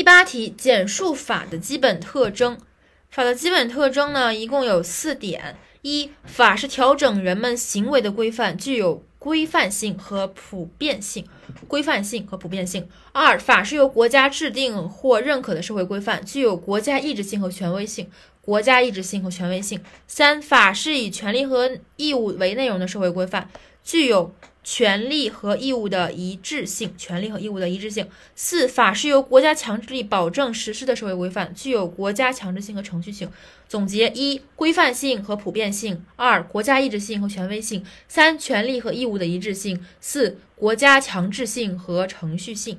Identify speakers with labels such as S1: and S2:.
S1: 第八题，简述法的基本特征。法的基本特征呢，一共有四点：一、法是调整人们行为的规范，具有规范性和普遍性。规范性和普遍性。二、法是由国家制定或认可的社会规范，具有国家意志性和权威性。国家意志性和权威性。三、法是以权利和义务为内容的社会规范，具有。权利和义务的一致性，权利和义务的一致性。四、法是由国家强制力保证实施的社会规范，具有国家强制性和程序性。总结：一、规范性和普遍性；二、国家意志性和权威性；三、权利和义务物的一致性；四、国家强制性和程序性。